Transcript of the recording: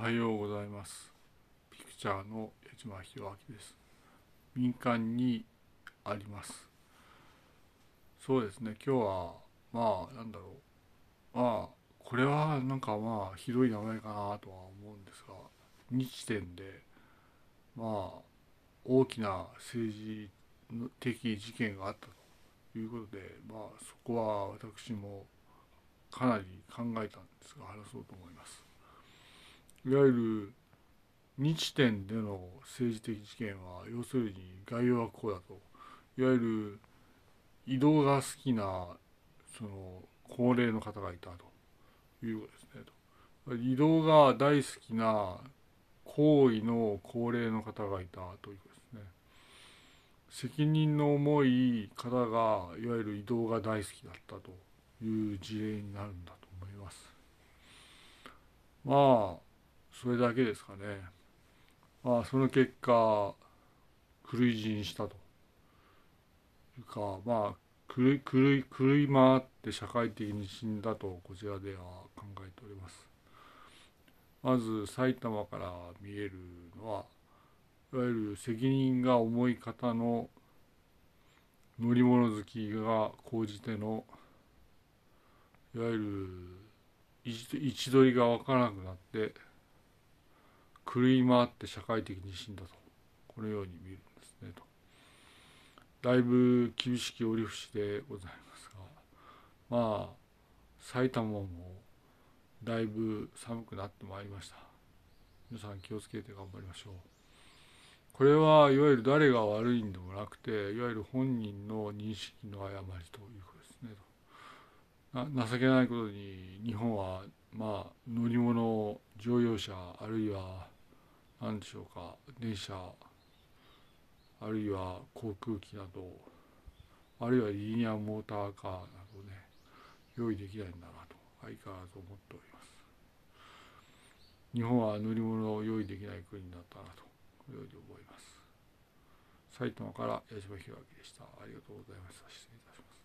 おはようございます。ピクチャーの矢島博明です。民間にあります。そうですね、今日は、まあ、なんだろう。まあ、これはなんかまあ、ひどい名前かなとは思うんですが、日点で、まあ、大きな政治的事件があったということで、まあ、そこは私もかなり考えたんですが、話そうと思います。いわゆる日点での政治的事件は要するに概要はこうだと。いわゆる移動が好きなその高齢の方がいたということですね移動が大好きな行為の高齢の方がいたということですね。責任の重い方がいわゆる移動が大好きだったという事例になるんだと思います。まあそれだけですかね。まあ、その結果、狂い死にしたというか、まあ、狂い、狂い、狂い回って社会的に死んだと、こちらでは考えております。まず、埼玉から見えるのは、いわゆる責任が重い方の乗り物好きが高じての、いわゆる位置取りが分からなくなって、狂い回って社会的に死んだと。このように見るんですねと。だいぶ厳しき折り節でございますが。まあ埼玉もだいぶ寒くなってまいりました。皆さん気をつけて頑張りましょう。これはいわゆる誰が悪いんでもなくていわゆる本人の認識の誤りということですねと。情けないことに日本はまあ乗り物乗用車あるいは何でしょうか。電車。あるいは航空機など。あるいはリニアモーターカーなどね。用意できないんだなと。相変わらず思っております。日本は乗り物を用意できない国になったなと。このように思います。埼玉から矢島弘明でした。ありがとうございました。失礼いたします。